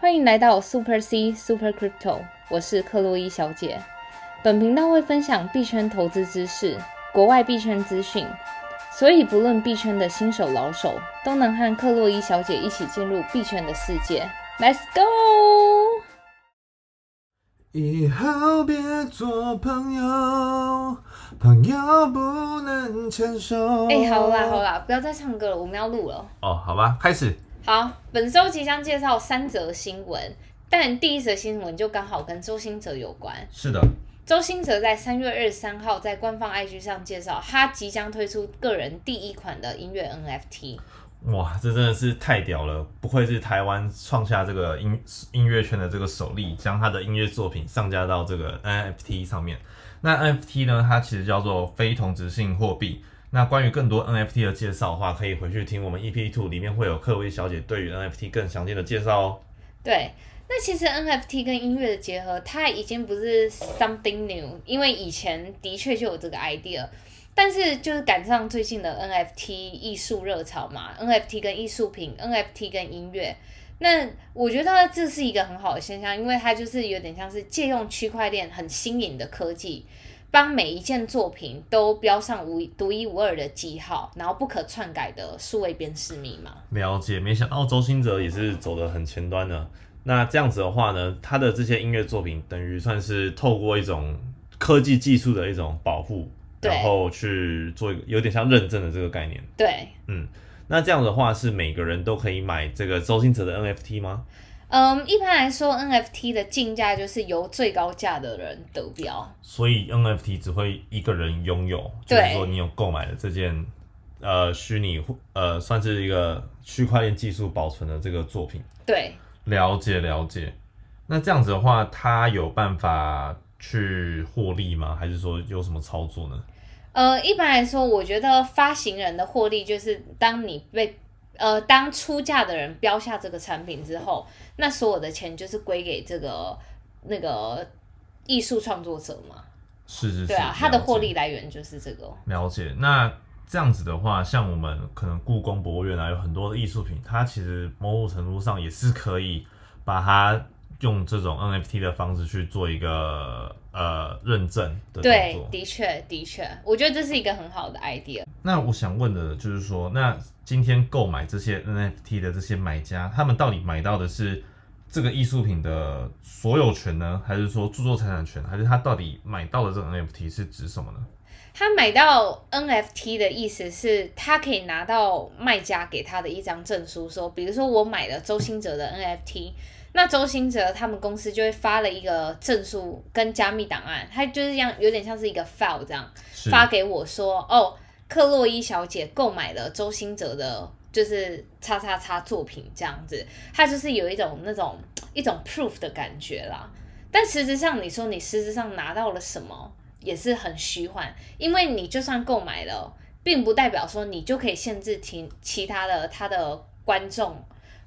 欢迎来到 Super C Super Crypto，我是克洛伊小姐。本频道会分享币圈投资知识、国外币圈资讯，所以不论币圈的新手老手，都能和克洛伊小姐一起进入币圈的世界。Let's go！以后别做朋友，朋友不能牵手。哎、好啦好啦，不要再唱歌了，我们要录了。哦，好吧，开始。好，本周即将介绍三则新闻，但第一则新闻就刚好跟周兴哲有关。是的，周兴哲在三月二十三号在官方 IG 上介绍，他即将推出个人第一款的音乐 NFT。哇，这真的是太屌了！不愧是台湾创下这个音音乐圈的这个首例，将他的音乐作品上架到这个 NFT 上面。那 NFT 呢，它其实叫做非同质性货币。那关于更多 NFT 的介绍的话，可以回去听我们 EP Two 里面会有克薇小姐对于 NFT 更详尽的介绍哦。对，那其实 NFT 跟音乐的结合，它已经不是 something new，因为以前的确就有这个 idea，但是就是赶上最近的 NFT 艺术热潮嘛，NFT 跟艺术品，NFT 跟音乐。那我觉得这是一个很好的现象，因为它就是有点像是借用区块链很新颖的科技，帮每一件作品都标上无独一无二的记号，然后不可篡改的数位辨识密码。了解，没想到周兴哲也是走得很前端的。那这样子的话呢，他的这些音乐作品等于算是透过一种科技技术的一种保护，然后去做一个有点像认证的这个概念。对，嗯那这样的话，是每个人都可以买这个周星哲的 NFT 吗？嗯，一般来说，NFT 的竞价就是由最高价的人得标。所以 NFT 只会一个人拥有，就是对说你有购买的这件呃虚拟呃算是一个区块链技术保存的这个作品。对，了解了解。那这样子的话，他有办法去获利吗？还是说有什么操作呢？呃，一般来说，我觉得发行人的获利就是当你被呃当出价的人标下这个产品之后，那所有的钱就是归给这个那个艺术创作者嘛。是是是，对啊，他的获利来源就是这个。了解。那这样子的话，像我们可能故宫博物院啊，有很多的艺术品，它其实某种程度上也是可以把它用这种 NFT 的方式去做一个呃认证的动对，。的确的确，我觉得这是一个很好的 idea。那我想问的就是说，那今天购买这些 NFT 的这些买家，他们到底买到的是这个艺术品的所有权呢，还是说著作财产权，还是他到底买到的这个 NFT 是指什么呢？他买到 NFT 的意思是，他可以拿到卖家给他的一张证书，说，比如说我买了周星哲的 NFT，那周星哲他们公司就会发了一个证书跟加密档案，他就是这样，有点像是一个 file 这样发给我说，哦，克洛伊小姐购买了周星哲的。就是叉叉叉作品这样子，他就是有一种那种一种 proof 的感觉啦。但实质上，你说你实质上拿到了什么，也是很虚幻，因为你就算购买了，并不代表说你就可以限制听其他的他的观众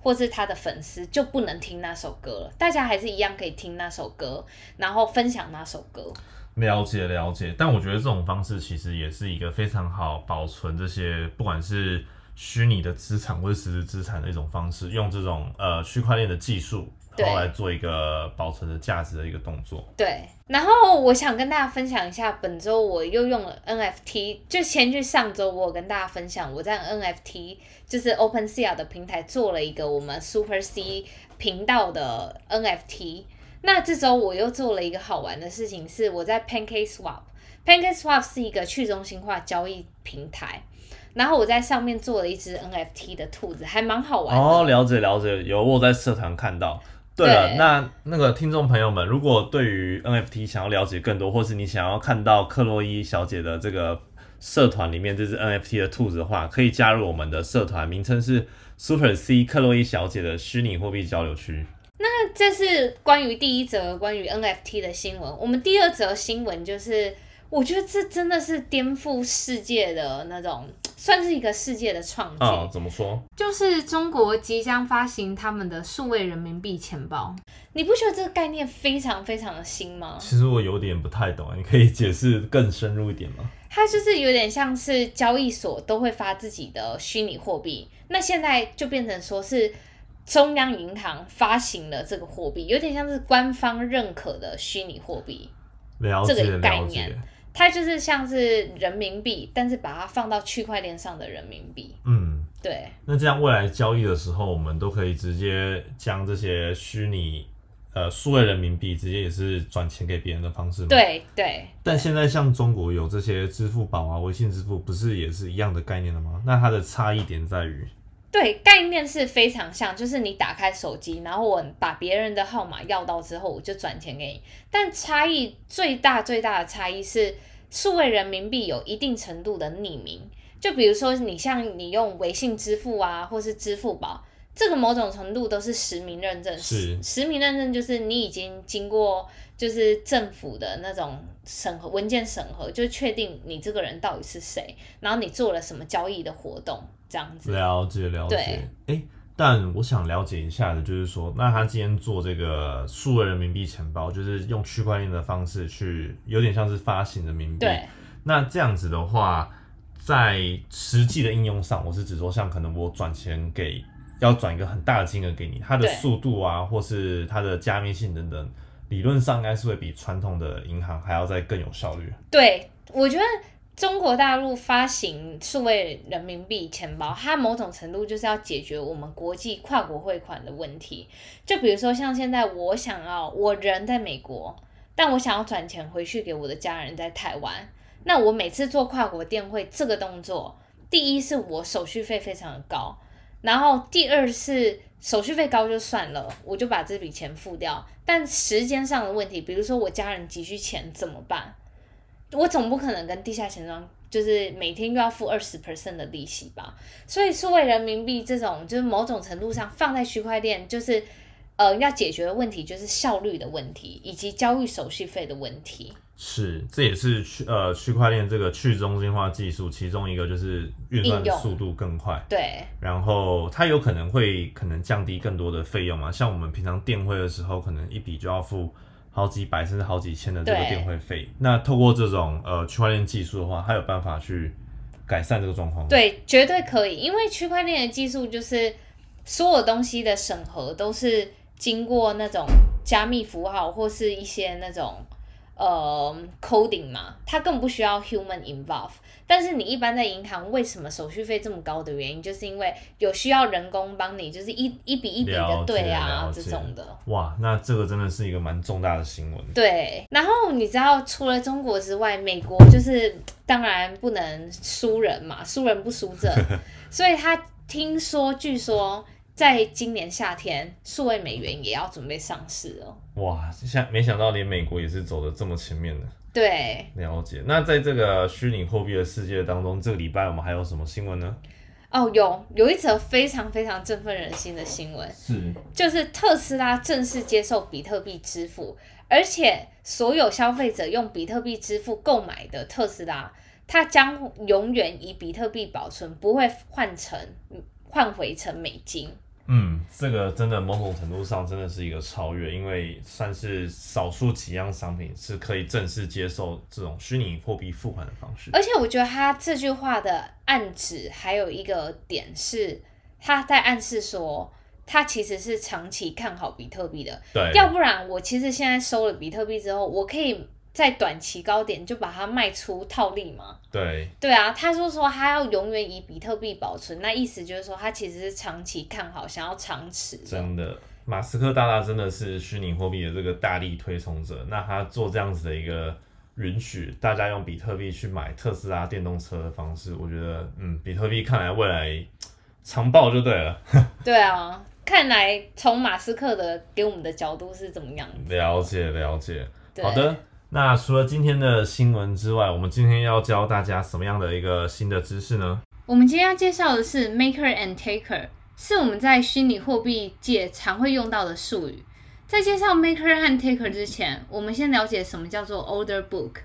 或是他的粉丝就不能听那首歌了，大家还是一样可以听那首歌，然后分享那首歌。了解了解，但我觉得这种方式其实也是一个非常好保存这些不管是虚拟的资产或者实质资产的一种方式，用这种呃区块链的技术，然后来做一个保存的价值的一个动作。对，然后我想跟大家分享一下，本周我又用了 NFT，就前去上周我有跟大家分享，我在 NFT 就是 OpenSea 的平台做了一个我们 Super C 频道的 NFT。那这周我又做了一个好玩的事情，是我在 PancakeSwap。PancakeSwap 是一个去中心化交易平台，然后我在上面做了一只 NFT 的兔子，还蛮好玩的。哦，了解了解，有我在社团看到。对了，对那那个听众朋友们，如果对于 NFT 想要了解更多，或是你想要看到克洛伊小姐的这个社团里面这只 NFT 的兔子的话，可以加入我们的社团，名称是 Super C 克洛伊小姐的虚拟货币交流区。那这是关于第一则关于 NFT 的新闻。我们第二则新闻就是，我觉得这真的是颠覆世界的那种，算是一个世界的创举。啊、怎么说？就是中国即将发行他们的数位人民币钱包，你不觉得这个概念非常非常的新吗？其实我有点不太懂，你可以解释更深入一点吗？它就是有点像是交易所都会发自己的虚拟货币，那现在就变成说是中央银行发行了这个货币，有点像是官方认可的虚拟货币。了这个概念解，它就是像是人民币，但是把它放到区块链上的人民币。嗯。对那这样未来交易的时候，我们都可以直接将这些虚拟呃数位人民币直接也是转钱给别人的方式吗？。对对，但现在像中国有这些支付宝啊、微信支付，不是也是一样的概念了吗？那它的差异点在于，对，概念是非常像，就是你打开手机，然后我把别人的号码要到之后，我就转钱给你。但差异最大最大的差异是，数位人民币有一定程度的匿名。就比如说，你像你用微信支付啊，或是支付宝，这个某种程度都是实名认证。是实名认证，就是你已经经过就是政府的那种审核文件审核，就确定你这个人到底是谁，然后你做了什么交易的活动，这样子。了解了解对。哎、但我想了解一下的就是说，那他今天做这个数位人民币钱包，就是用区块链的方式去，有点像是发行人民币。对。那这样子的话，在实际的应用上，我是指说，像可能我转钱给要转一个很大的金额给你，它的速度啊，或是它的加密性等等，理论上应该是会比传统的银行还要再更有效率。对，我觉得中国大陆发行数位人民币钱包，它某种程度就是要解决我们国际跨国汇款的问题。就比如说像现在我想要，我人在美国，但我想要转钱回去给我的家人在台湾，那我每次做跨国电汇这个动作，第一是我手续费非常的高，然后第二是手续费高就算了，我就把这笔钱付掉。但时间上的问题，比如说我家人急需钱怎么办？我总不可能跟地下钱庄就是每天又要付二十 percent 的利息吧？所以数位人民币这种就是某种程度上放在区块链，就是呃要解决的问题就是效率的问题，以及交易手续费的问题。是，这也是区呃区块链这个去中心化技术其中一个，就是运算速度更快。对然后它有可能会可能降低更多的费用嘛，像我们平常电汇的时候，可能一笔就要付好几百甚至好几千的这个电会费。那透过这种呃区块链技术的话，它有办法去改善这个状况吗。对，绝对可以，因为区块链的技术就是所有东西的审核都是经过那种加密符号或是一些那种呃 coding 嘛，它更不需要 human involve。但是你一般在银行为什么手续费这么高的原因，就是因为有需要人工帮你，就是一一笔一笔的对啊这种的。哇，那这个真的是一个蛮重大的新闻。对，然后你知道，除了中国之外，美国就是当然不能输人嘛，输人不输阵，所以他听说，据说在今年夏天，数位美元也要准备上市哦。哇，想没想到连美国也是走的这么前面的。对，了解。那在这个虚拟货币的世界当中，这个礼拜我们还有什么新闻呢？哦，有有一则非常非常振奋人心的新闻，是就是特斯拉正式接受比特币支付，而且所有消费者用比特币支付购买的特斯拉，它将永远以比特币保存，不会换成换回成美金。嗯，这个真的某种程度上真的是一个超越，因为算是少数几样商品是可以正式接受这种虚拟货币付款的方式。而且我觉得他这句话的暗指还有一个点是，他在暗示说，他其实是长期看好比特币的，对，要不然我其实现在收了比特币之后，我可以在短期高点就把它卖出套利嘛。对，对啊，他说说他要永远以比特币保存，那意思就是说他其实是长期看好，想要长持。真的，马斯克大大真的是虚拟货币的这个大力推崇者。那他做这样子的一个允许大家用比特币去买特斯拉电动车的方式，我觉得，嗯，比特币看来未来长爆就对了。对啊，看来从马斯克的给我们的角度是怎么样？了解了解。好的，那除了今天的新闻之外，我们今天要教大家什么样的一个新的知识呢？我们今天要介绍的是 maker and taker，是我们在虚拟货币界常会用到的术语。在介绍 maker 和 taker 之前，我们先了解什么叫做 order book。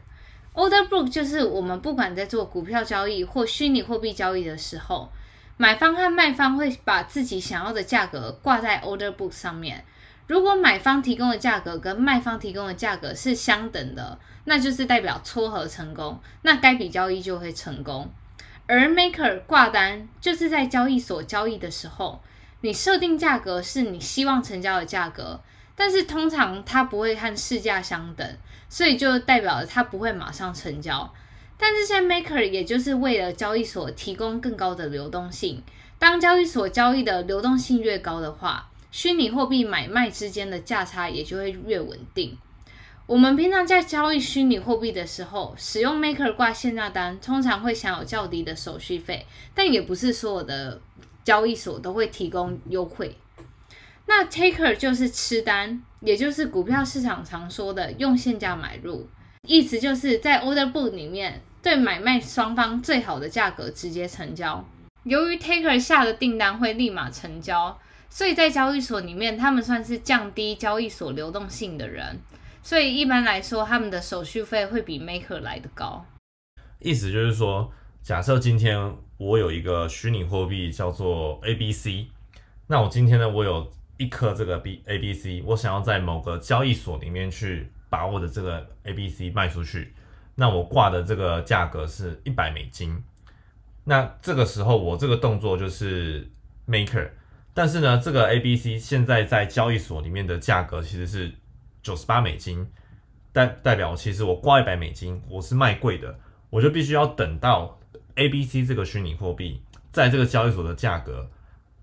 order book 就是我们不管在做股票交易或虚拟货币交易的时候，买方和卖方会把自己想要的价格挂在 order book 上面。如果买方提供的价格跟卖方提供的价格是相等的，那就是代表撮合成功，那该笔交易就会成功。而 maker 挂单就是在交易所交易的时候，你设定价格是你希望成交的价格，但是通常它不会和市价相等，所以就代表它不会马上成交。但这些 maker 也就是为了交易所提供更高的流动性。当交易所交易的流动性越高的话，虚拟货币买卖之间的价差也就会越稳定。我们平常在交易虚拟货币的时候，使用 maker 挂限价单，通常会享有较低的手续费，但也不是所有的交易所都会提供优惠。那 taker 就是吃单，也就是股票市场常说的用现价买入，意思就是在 order book 里面对买卖双方最好的价格直接成交。由于 taker 下的订单会立马成交，所以在交易所里面，他们算是降低交易所流动性的人。所以一般来说，他们的手续费会比 maker 来的高。意思就是说，假设今天我有一个虚拟货币叫做 A B C，那我今天呢，我有一颗这个 B A B C，我想要在某个交易所里面去把我的这个 A B C 卖出去，那我挂的这个价格是一百美金。那这个时候我这个动作就是 maker，但是呢，这个 A B C 现在在交易所里面的价格其实是。九十八美金代代表，其实我挂一百美金，我是卖贵的，我就必须要等到 A B C 这个虚拟货币在这个交易所的价格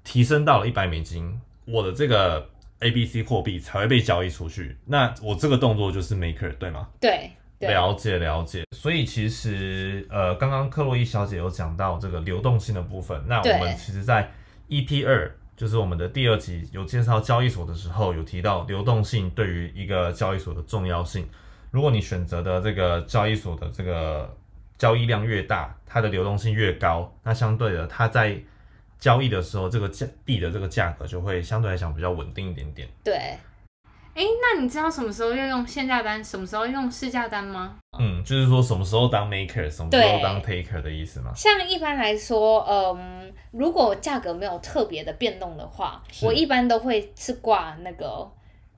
提升到了一百美金，我的这个 A B C 货币才会被交易出去。那我这个动作就是 maker，对吗？对，了解了解。所以其实呃，刚刚克洛伊小姐有讲到这个流动性的部分，那我们其实在 EP 二。就是我们的第二集有介绍交易所的时候，有提到流动性对于一个交易所的重要性。如果你选择的这个交易所的这个交易量越大，它的流动性越高，那相对的，它在交易的时候，这个价币的这个价格就会相对来讲比较稳定一点点。对。哎，那你知道什么时候要用限价单，什么时候用市价单吗？嗯，就是说什么时候当 maker，什么时候当 taker 的意思吗？像一般来说，嗯，如果价格没有特别的变动的话，我一般都会是挂那个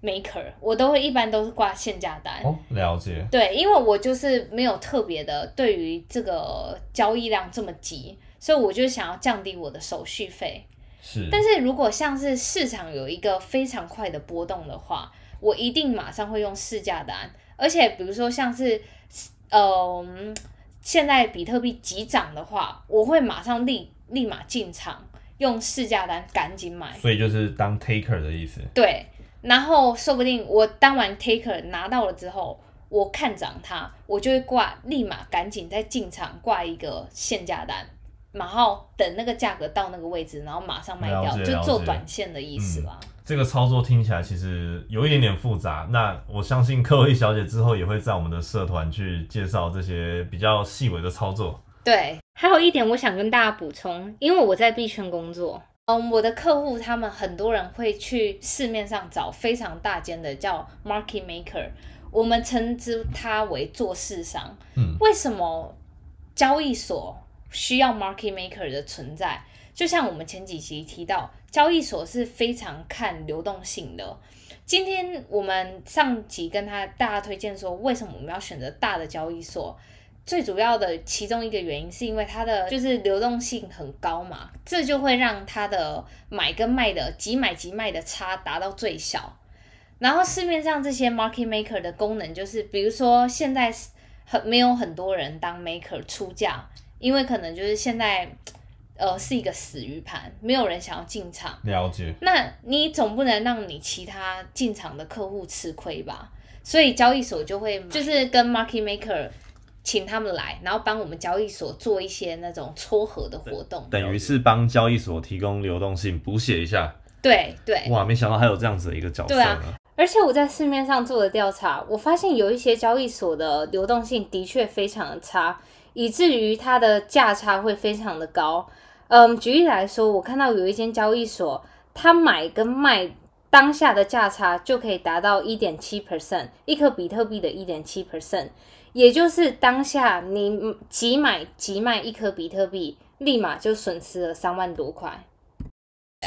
maker，我都会一般都是挂限价单。哦，了解。对，因为我就是没有特别的对于这个交易量这么急，所以我就想要降低我的手续费。是。但是如果像是市场有一个非常快的波动的话，我一定马上会用市价单，而且比如说像是，嗯，现在比特币急涨的话，我会马上立立马进场用市价单赶紧买。所以就是当 taker 的意思。对，然后说不定我当完 taker 拿到了之后，我看涨它，我就会挂立马赶紧再进场挂一个限价单，然后等那个价格到那个位置，然后马上卖掉，就做短线的意思吧。这个操作听起来其实有一点点复杂，那我相信克洛伊小姐之后也会在我们的社团去介绍这些比较细微的操作。对，还有一点我想跟大家补充，因为我在币圈工作，嗯，我的客户他们很多人会去市面上找非常大间的叫 market maker，我们称之它为做市商。嗯，为什么交易所需要 market maker 的存在？就像我们前几集提到。交易所是非常看流动性的。今天我们上集跟他大家推荐说，为什么我们要选择大的交易所？最主要的其中一个原因是因为它的就是流动性很高嘛，这就会让它的买跟卖的即买即卖的差达到最小。然后市面上这些 market maker 的功能就是，比如说现在很没有很多人当 maker 出价，因为可能就是现在。呃，是一个死鱼盘，没有人想要进场。了解。那你总不能让你其他进场的客户吃亏吧？所以交易所就会就是跟 market maker 请他们来，然后帮我们交易所做一些那种撮合的活动，等于是帮交易所提供流动性，补写一下。对对。哇，没想到还有这样子的一个角色啊。而且我在市面上做的调查，我发现有一些交易所的流动性的确非常的差，以至于它的价差会非常的高。嗯，举例来说，我看到有一间交易所，它买跟卖当下的价差就可以达到一点七 percent，一颗比特币的一点七 percent，也就是当下你即买即卖一颗比特币，立马就损失了三万多块。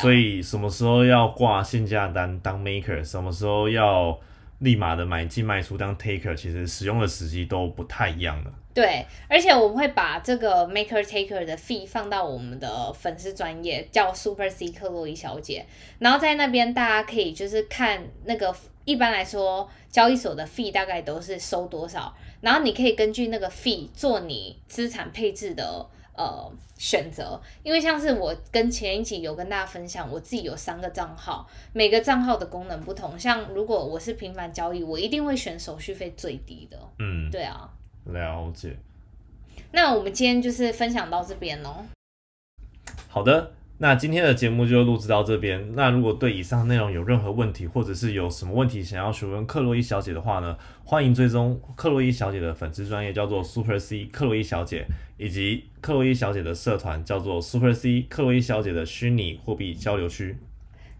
所以什么时候要挂限价单当 maker，什么时候要立马的买进卖出当 taker，其实使用的时机都不太一样的。对，而且我们会把这个 Maker Taker 的 fee 放到我们的粉丝专业，叫 Super C 克洛伊小姐，然后在那边大家可以就是看那个，一般来说交易所的 fee 大概都是收多少，然后你可以根据那个 fee 做你资产配置的呃选择，因为像是我跟前一集有跟大家分享，我自己有三个账号，每个账号的功能不同，像如果我是频繁交易，我一定会选手续费最低的，嗯，对啊。了解。那我们今天就是分享到这边喽。好的，那今天的节目就录制到这边。那如果对以上内容有任何问题，或者是有什么问题想要询问克洛伊小姐的话呢，欢迎追踪克洛伊小姐的粉丝专业叫做 Super C 克洛伊小姐，以及克洛伊小姐的社团叫做 Super C 克洛伊小姐的虚拟货币交流区。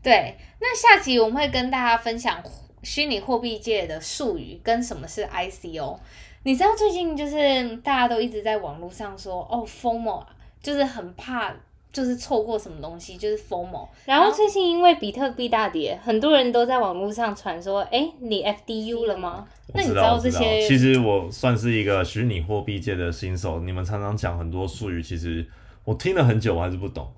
对，那下集我们会跟大家分享虚拟货币界的术语跟什么是 ICO。你知道最近就是大家都一直在网络上说哦，FOMO 就是很怕就是错过什么东西，就是 FOMO。然后最近因为比特币大跌，很多人都在网络上传说，哎，你 FDU 了吗？那你知道这些？其实我算是一个虚拟货币界的新手，你们常常讲很多术语，其实我听了很久，我还是不懂。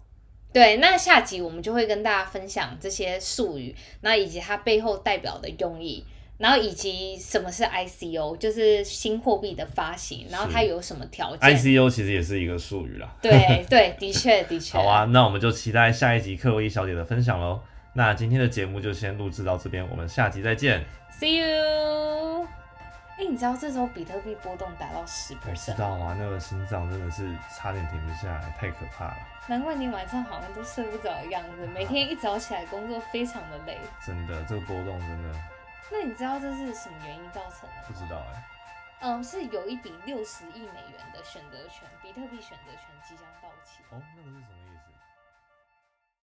对，那下集我们就会跟大家分享这些术语，那以及它背后代表的用意。然后以及什么是 ICO，就是新货币的发行，然后它有什么条件？ICO 其实也是一个术语啦。对对，的确 的确。好啊，那我们就期待下一集克洛伊小姐的分享喽。那今天的节目就先录制到这边，我们下集再见。See you。哎，你知道这时候比特币波动达到十 percent？知道啊，那个心脏真的是差点停不下来，太可怕了。难怪你晚上好像都睡不着的样子，每天一早起来工作非常的累。真的，这个波动真的。那你知道这是什么原因造成的？不知道哎。嗯，是有一笔六十亿美元的选择权，比特币选择权即将到期。哦，那个是什么意思？